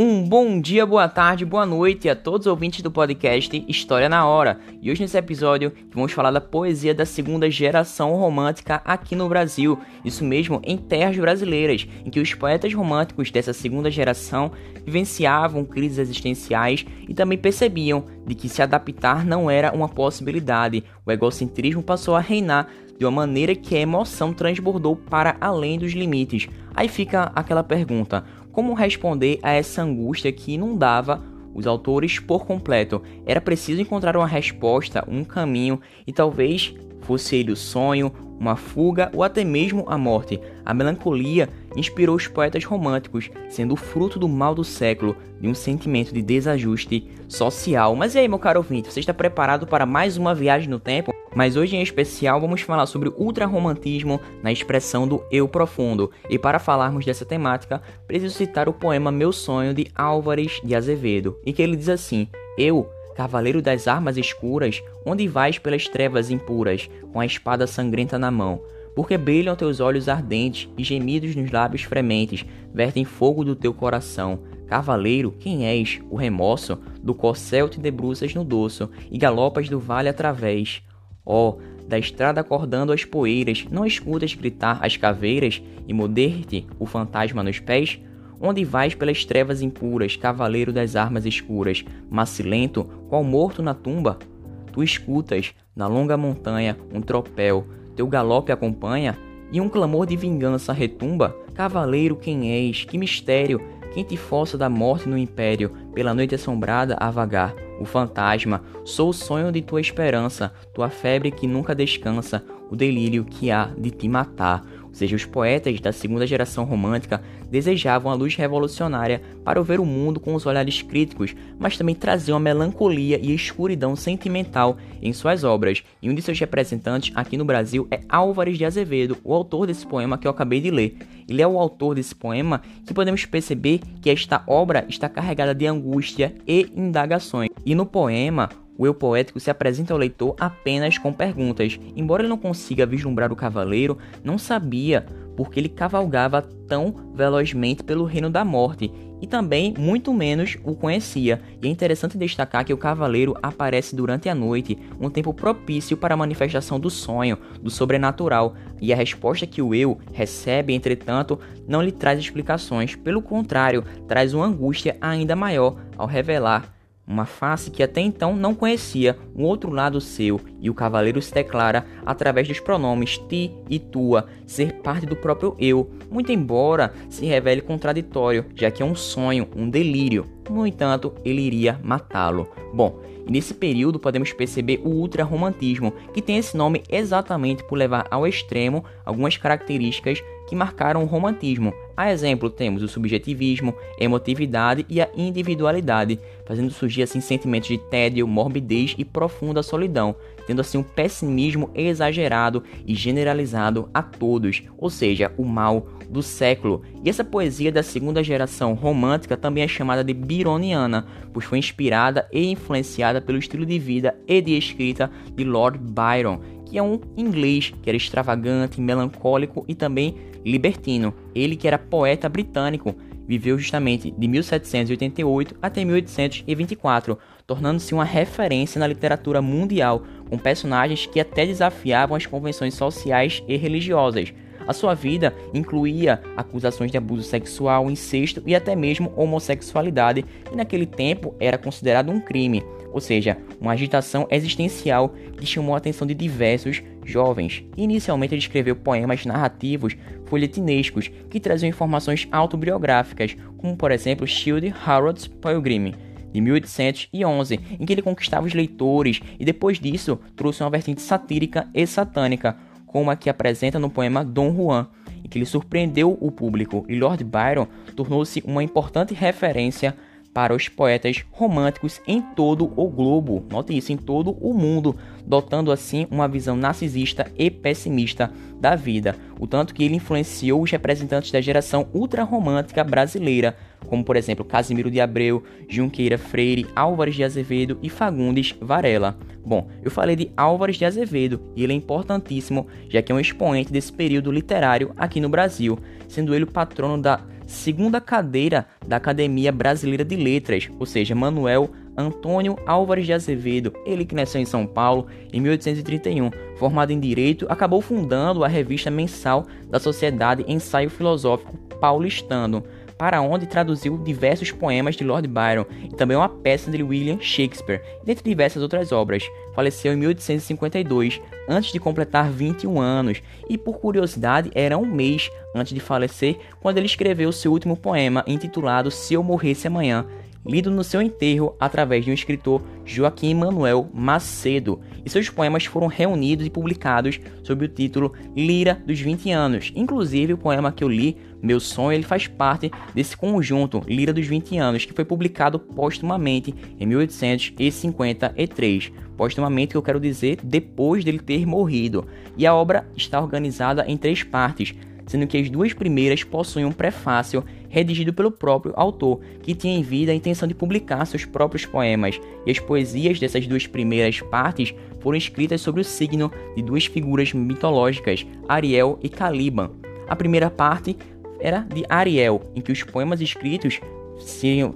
Um bom dia, boa tarde, boa noite a todos os ouvintes do podcast História na Hora. E hoje nesse episódio vamos falar da poesia da segunda geração romântica aqui no Brasil. Isso mesmo, em terras brasileiras, em que os poetas românticos dessa segunda geração vivenciavam crises existenciais e também percebiam de que se adaptar não era uma possibilidade. O egocentrismo passou a reinar de uma maneira que a emoção transbordou para além dos limites. Aí fica aquela pergunta: como responder a essa angústia que inundava os autores por completo? Era preciso encontrar uma resposta, um caminho, e talvez fosse ele o sonho, uma fuga ou até mesmo a morte. A melancolia inspirou os poetas românticos, sendo fruto do mal do século, de um sentimento de desajuste social. Mas e aí, meu caro ouvinte, você está preparado para mais uma viagem no tempo? Mas hoje em especial vamos falar sobre o ultrarromantismo na expressão do eu profundo. E para falarmos dessa temática, preciso citar o poema Meu Sonho de Álvares de Azevedo, em que ele diz assim: Eu, cavaleiro das armas escuras, onde vais pelas trevas impuras, com a espada sangrenta na mão? Porque brilham teus olhos ardentes e gemidos nos lábios frementes, vertem fogo do teu coração. Cavaleiro, quem és? O remorso? Do corcel te debruças no dorso e galopas do vale através. Oh, da estrada acordando as poeiras, não escutas gritar as caveiras e moder-te o fantasma nos pés? Onde vais pelas trevas impuras, cavaleiro das armas escuras, macilento, qual morto na tumba? Tu escutas, na longa montanha, um tropel, teu galope acompanha, e um clamor de vingança retumba? Cavaleiro, quem és? Que mistério! Quem te força da morte no império, pela noite assombrada a vagar? O fantasma, sou o sonho de tua esperança, tua febre que nunca descansa, o delírio que há de te matar. Ou seja, os poetas da segunda geração romântica desejavam a luz revolucionária para ver o mundo com os olhares críticos, mas também traziam a melancolia e a escuridão sentimental em suas obras. E um de seus representantes aqui no Brasil é Álvares de Azevedo, o autor desse poema que eu acabei de ler. Ele é o autor desse poema que podemos perceber que esta obra está carregada de angústia e indagações. E no poema, o eu poético se apresenta ao leitor apenas com perguntas. Embora ele não consiga vislumbrar o cavaleiro, não sabia porque ele cavalgava tão velozmente pelo reino da morte e também muito menos o conhecia. E é interessante destacar que o cavaleiro aparece durante a noite, um tempo propício para a manifestação do sonho, do sobrenatural, e a resposta que o eu recebe, entretanto, não lhe traz explicações, pelo contrário, traz uma angústia ainda maior ao revelar uma face que até então não conhecia um outro lado seu, e o cavaleiro se declara através dos pronomes ti e tua ser parte do próprio eu, muito embora se revele contraditório, já que é um sonho, um delírio. No entanto, ele iria matá-lo. Bom, e nesse período podemos perceber o ultrarromantismo, que tem esse nome exatamente por levar ao extremo algumas características que marcaram o romantismo. A exemplo, temos o subjetivismo, emotividade e a individualidade, fazendo surgir assim sentimentos de tédio, morbidez e profunda solidão, tendo assim um pessimismo exagerado e generalizado a todos, ou seja, o mal do século. E essa poesia da segunda geração romântica também é chamada de byroniana, pois foi inspirada e influenciada pelo estilo de vida e de escrita de Lord Byron, que é um inglês que era extravagante, melancólico e também libertino. Ele que era poeta britânico, viveu justamente de 1788 até 1824, tornando-se uma referência na literatura mundial, com personagens que até desafiavam as convenções sociais e religiosas. A sua vida incluía acusações de abuso sexual, incesto e até mesmo homossexualidade, que naquele tempo era considerado um crime, ou seja, uma agitação existencial que chamou a atenção de diversos jovens. Inicialmente ele escreveu poemas narrativos folhetinescos que traziam informações autobiográficas, como por exemplo Shield Harold's Pilgrim, de 1811, em que ele conquistava os leitores e depois disso trouxe uma vertente satírica e satânica, como a que apresenta no poema Dom Juan, em que ele surpreendeu o público e Lord Byron tornou-se uma importante referência para os poetas românticos em todo o globo, note isso, em todo o mundo, dotando assim uma visão narcisista e pessimista da vida, o tanto que ele influenciou os representantes da geração ultrarromântica brasileira, como por exemplo Casimiro de Abreu, Junqueira Freire, Álvares de Azevedo e Fagundes Varela. Bom, eu falei de Álvares de Azevedo e ele é importantíssimo, já que é um expoente desse período literário aqui no Brasil, sendo ele o patrono da segunda cadeira da Academia Brasileira de Letras, ou seja, Manuel Antônio Álvares de Azevedo, ele que nasceu em São Paulo em 1831, formado em Direito, acabou fundando a revista mensal da Sociedade Ensaio Filosófico Paulistano, para onde traduziu diversos poemas de Lord Byron e também uma peça de William Shakespeare, dentre diversas outras obras. Faleceu em 1852, antes de completar 21 anos, e por curiosidade era um mês antes de falecer quando ele escreveu seu último poema intitulado Se Eu Morresse Amanhã, lido no seu enterro através de um escritor Joaquim Manuel Macedo, e seus poemas foram reunidos e publicados sob o título Lira dos 20 anos. Inclusive, o poema que eu li, Meu Sonho, ele faz parte desse conjunto Lira dos 20 anos, que foi publicado postumamente em 1853. Postumamente, que eu quero dizer, depois dele ter morrido. E a obra está organizada em três partes, sendo que as duas primeiras possuem um prefácio redigido pelo próprio autor, que tinha em vida a intenção de publicar seus próprios poemas, e as poesias dessas duas primeiras partes foram escritas sobre o signo de duas figuras mitológicas, Ariel e Caliban. A primeira parte era de Ariel, em que os poemas escritos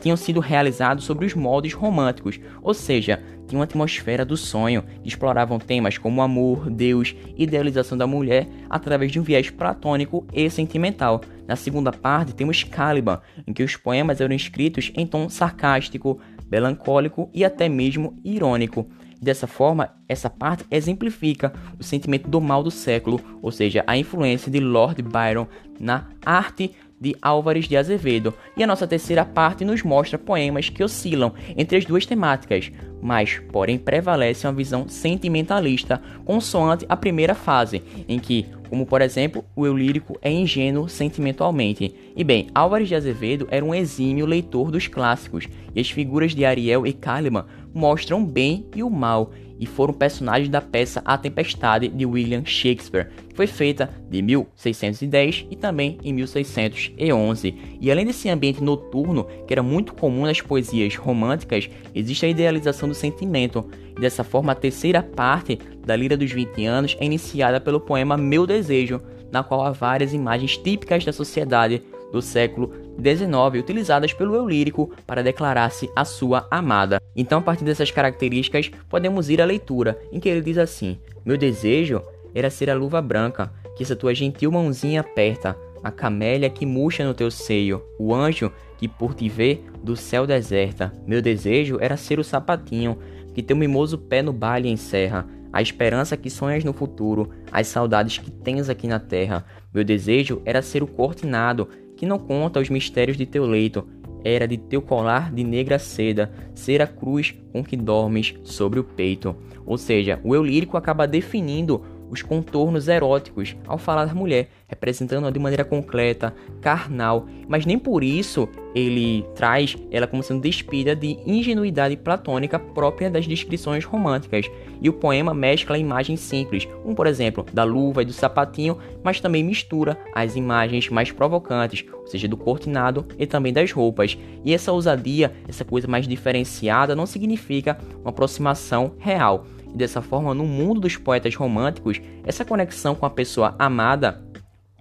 tinham sido realizados sobre os moldes românticos, ou seja, tinham uma atmosfera do sonho, exploravam temas como amor, Deus, idealização da mulher através de um viés platônico e sentimental. Na segunda parte temos Caliban, em que os poemas eram escritos em tom sarcástico, melancólico e até mesmo irônico. Dessa forma, essa parte exemplifica o sentimento do mal do século, ou seja, a influência de Lord Byron na arte de Álvares de Azevedo. E a nossa terceira parte nos mostra poemas que oscilam entre as duas temáticas, mas porém prevalece uma visão sentimentalista, consoante a primeira fase, em que, como por exemplo, o eu lírico é ingênuo sentimentalmente. E bem, Álvares de Azevedo era um exímio leitor dos clássicos, e as figuras de Ariel e Kalimann mostram o bem e o mal, e foram personagens da peça A Tempestade de William Shakespeare, que foi feita de 1610 e também em 1611. E além desse ambiente noturno, que era muito comum nas poesias românticas, existe a idealização do sentimento. E dessa forma, a terceira parte da Lira dos 20 anos é iniciada pelo poema Meu Desejo, na qual há várias imagens típicas da sociedade do século XIX utilizadas pelo eu lírico para declarar-se a sua amada. Então, a partir dessas características, podemos ir à leitura, em que ele diz assim: Meu desejo era ser a luva branca, que essa tua gentil mãozinha aperta, a camélia que murcha no teu seio, o anjo que por te ver do céu deserta. Meu desejo era ser o sapatinho, que teu mimoso pé no baile encerra, a esperança que sonhas no futuro, as saudades que tens aqui na terra. Meu desejo era ser o cortinado que não conta os mistérios de teu leito, era de teu colar de negra seda, ser a cruz com que dormes sobre o peito. Ou seja, o eu lírico acaba definindo os contornos eróticos ao falar da mulher, representando-a de maneira concreta, carnal, mas nem por isso ele traz ela como sendo despida de ingenuidade platônica própria das descrições românticas. E o poema mescla imagens simples, um por exemplo, da luva e do sapatinho, mas também mistura as imagens mais provocantes, ou seja, do cortinado e também das roupas. E essa ousadia, essa coisa mais diferenciada, não significa uma aproximação real e dessa forma, no mundo dos poetas românticos, essa conexão com a pessoa amada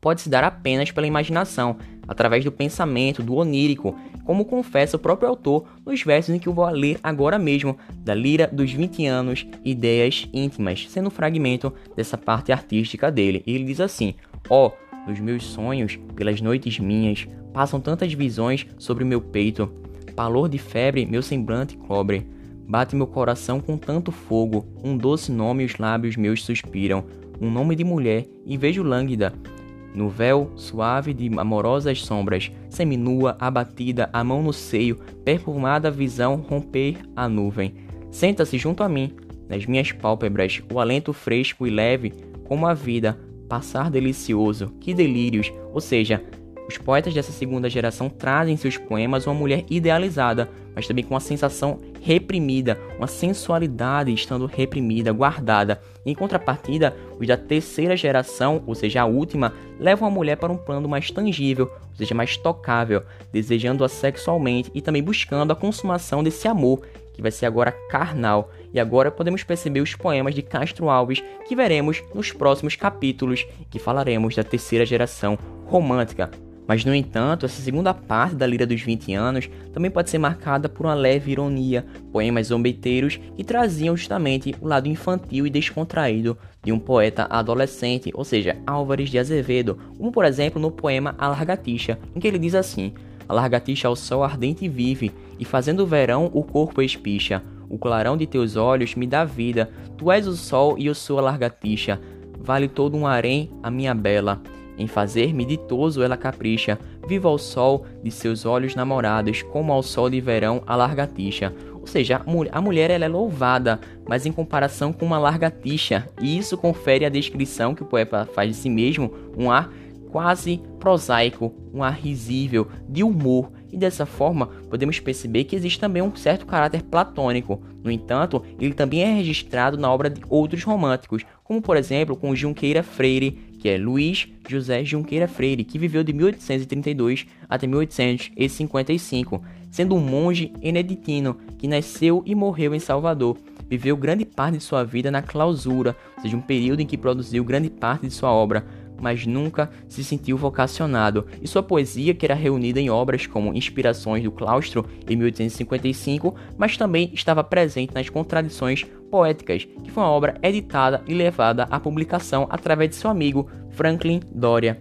pode se dar apenas pela imaginação, através do pensamento, do onírico, como confessa o próprio autor nos versos em que eu vou ler agora mesmo, da Lira dos 20 anos, Ideias Íntimas, sendo um fragmento dessa parte artística dele. E ele diz assim: Ó, oh, nos meus sonhos, pelas noites minhas, passam tantas visões sobre meu peito, palor de febre meu semblante cobre Bate meu coração com tanto fogo, um doce nome os lábios meus suspiram, um nome de mulher, e vejo lânguida, no véu suave de amorosas sombras, seminua, abatida, a mão no seio, perfumada visão romper a nuvem. Senta-se junto a mim, nas minhas pálpebras, o alento fresco e leve, como a vida, passar delicioso, que delírios, ou seja, os poetas dessa segunda geração trazem em seus poemas uma mulher idealizada, mas também com uma sensação reprimida, uma sensualidade estando reprimida, guardada. Em contrapartida, os da terceira geração, ou seja, a última, levam a mulher para um plano mais tangível, ou seja, mais tocável, desejando-a sexualmente e também buscando a consumação desse amor, que vai ser agora carnal. E agora podemos perceber os poemas de Castro Alves que veremos nos próximos capítulos, que falaremos da terceira geração romântica. Mas, no entanto, essa segunda parte da Lira dos 20 anos também pode ser marcada por uma leve ironia, poemas zombeteiros que traziam justamente o lado infantil e descontraído de um poeta adolescente, ou seja, Álvares de Azevedo, como por exemplo no poema A Largatixa, em que ele diz assim: A largatixa ao sol ardente vive, e fazendo verão o corpo espicha. O clarão de teus olhos me dá vida, tu és o sol e eu sou a largatixa. Vale todo um harém a minha bela. Em fazer-me ditoso ela capricha, viva ao sol de seus olhos namorados, como ao sol de verão a largatixa. Ou seja, a mulher ela é louvada, mas em comparação com uma largatixa, e isso confere a descrição que o poeta faz de si mesmo, um ar quase prosaico, um ar risível, de humor, e dessa forma podemos perceber que existe também um certo caráter platônico. No entanto, ele também é registrado na obra de outros românticos, como por exemplo com Junqueira Freire, que é Luiz José Junqueira Freire, que viveu de 1832 até 1855, sendo um monge eneditino que nasceu e morreu em Salvador. Viveu grande parte de sua vida na clausura, ou seja, um período em que produziu grande parte de sua obra mas nunca se sentiu vocacionado, e sua poesia, que era reunida em obras como Inspirações do Claustro, em 1855, mas também estava presente nas Contradições Poéticas, que foi uma obra editada e levada à publicação através de seu amigo Franklin Doria.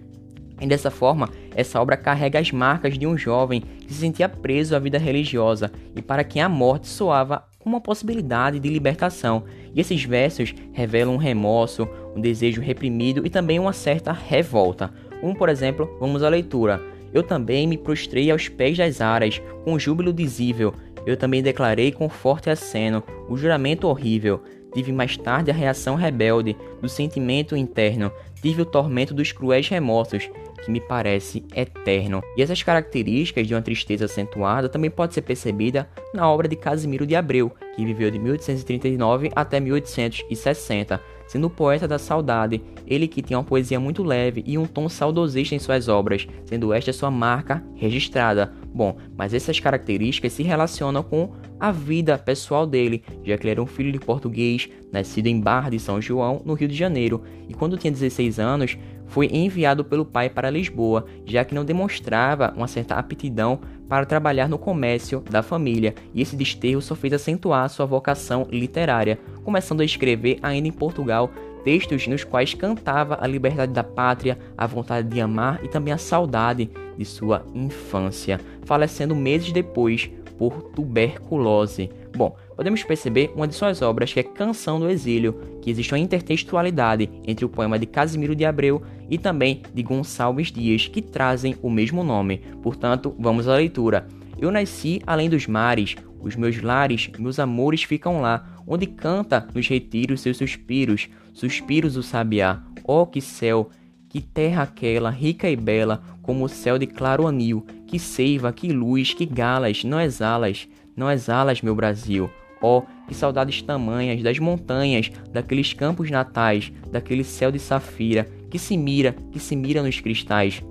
E dessa forma, essa obra carrega as marcas de um jovem que se sentia preso à vida religiosa e para quem a morte soava uma possibilidade de libertação. E esses versos revelam um remorso, um desejo reprimido e também uma certa revolta. Como por exemplo, vamos à leitura. Eu também me prostrei aos pés das aras, com júbilo dizível. Eu também declarei com forte aceno o juramento horrível. Tive mais tarde a reação rebelde do sentimento interno. Tive o tormento dos cruéis remorsos que me parece eterno. E essas características de uma tristeza acentuada também pode ser percebida na obra de Casimiro de Abreu, que viveu de 1839 até 1860, sendo o poeta da saudade, ele que tinha uma poesia muito leve e um tom saudosista em suas obras, sendo esta sua marca registrada. Bom, mas essas características se relacionam com a vida pessoal dele, já que ele era um filho de português, nascido em Barra de São João, no Rio de Janeiro, e quando tinha 16 anos, foi enviado pelo pai para Lisboa, já que não demonstrava uma certa aptidão para trabalhar no comércio da família, e esse desterro só fez acentuar sua vocação literária, começando a escrever ainda em Portugal textos nos quais cantava a liberdade da pátria, a vontade de amar e também a saudade de sua infância, falecendo meses depois por tuberculose. Bom, podemos perceber uma de suas obras que é Canção do Exílio, que existe uma intertextualidade entre o poema de Casimiro de Abreu e também de Gonçalves Dias, que trazem o mesmo nome. Portanto, vamos à leitura. Eu nasci além dos mares, os meus lares, meus amores ficam lá, onde canta nos retiros seus suspiros, suspiros o sabiá. Oh, que céu! Que terra aquela, rica e bela, como o céu de claro anil, que seiva, que luz, que galas, não exalas, não exalas, meu Brasil. Oh, que saudades tamanhas das montanhas, daqueles campos natais, daquele céu de safira, que se mira, que se mira nos cristais.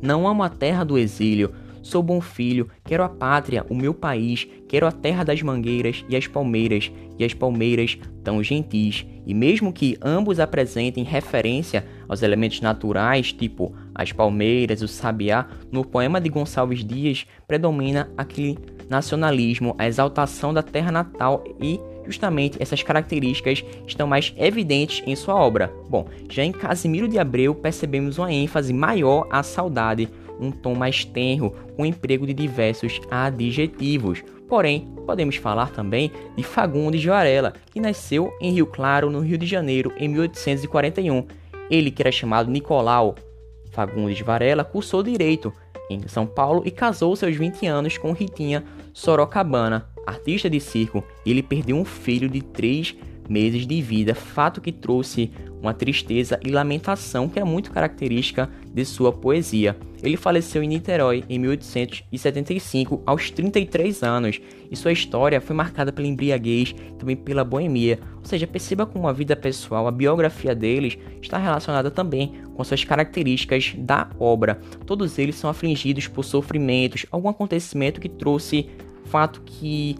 Não amo a terra do exílio, Sou bom filho, quero a pátria, o meu país, quero a terra das mangueiras e as palmeiras, e as palmeiras tão gentis. E mesmo que ambos apresentem referência aos elementos naturais, tipo as palmeiras, o sabiá, no poema de Gonçalves Dias predomina aquele nacionalismo, a exaltação da terra natal e justamente essas características estão mais evidentes em sua obra. Bom, já em Casimiro de Abreu percebemos uma ênfase maior à saudade, um tom mais tenro, com emprego de diversos adjetivos. Porém, podemos falar também de Fagundes de Varela, que nasceu em Rio Claro, no Rio de Janeiro, em 1841. Ele, que era chamado Nicolau Fagundes de Varela, cursou Direito em São Paulo e casou seus 20 anos com Ritinha Sorocabana, artista de circo. Ele perdeu um filho de 3 meses de vida, fato que trouxe uma tristeza e lamentação que é muito característica de sua poesia. Ele faleceu em Niterói em 1875, aos 33 anos, e sua história foi marcada pela embriaguez também pela boemia. Ou seja, perceba como a vida pessoal, a biografia deles, está relacionada também com suas características da obra. Todos eles são afligidos por sofrimentos, algum acontecimento que trouxe fato que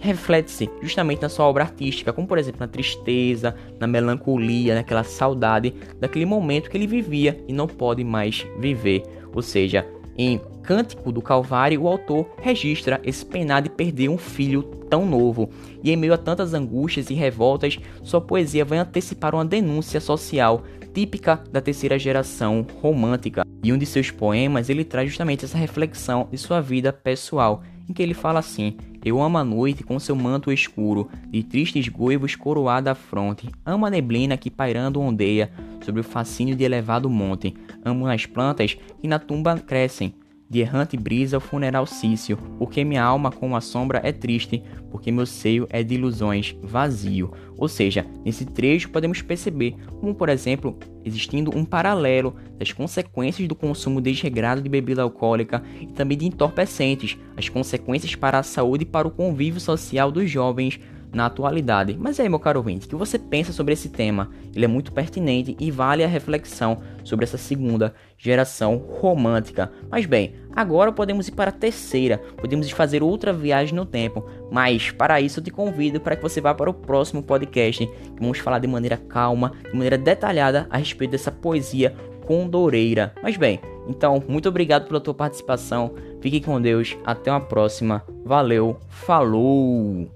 reflete-se justamente na sua obra artística, como por exemplo na tristeza, na melancolia, naquela saudade daquele momento que ele vivia e não pode mais viver. Ou seja, em Cântico do Calvário, o autor registra esse penar de perder um filho tão novo, e em meio a tantas angústias e revoltas, sua poesia vai antecipar uma denúncia social típica da terceira geração romântica. E um de seus poemas ele traz justamente essa reflexão de sua vida pessoal, em que ele fala assim: Eu amo a noite com seu manto escuro, de tristes goivos coroada a fronte. Amo a neblina que pairando ondeia sobre o fascínio de elevado monte. Amo as plantas que na tumba crescem, de errante brisa o funeral cício, porque minha alma com a sombra é triste, porque meu seio é de ilusões vazio. Ou seja, nesse trecho podemos perceber como, por exemplo, existindo um paralelo das consequências do consumo desregrado de bebida alcoólica e também de entorpecentes, as consequências para a saúde e para o convívio social dos jovens na atualidade. Mas aí, meu caro ouvinte, o que você pensa sobre esse tema? Ele é muito pertinente e vale a reflexão sobre essa segunda geração romântica. Mas bem, agora podemos ir para a terceira, podemos fazer outra viagem no tempo. Mas para isso eu te convido para que você vá para o próximo podcast, que vamos falar de maneira calma, de maneira detalhada a respeito dessa poesia condoreira. Mas bem, então muito obrigado pela tua participação. Fique com Deus, até uma próxima. Valeu, falou!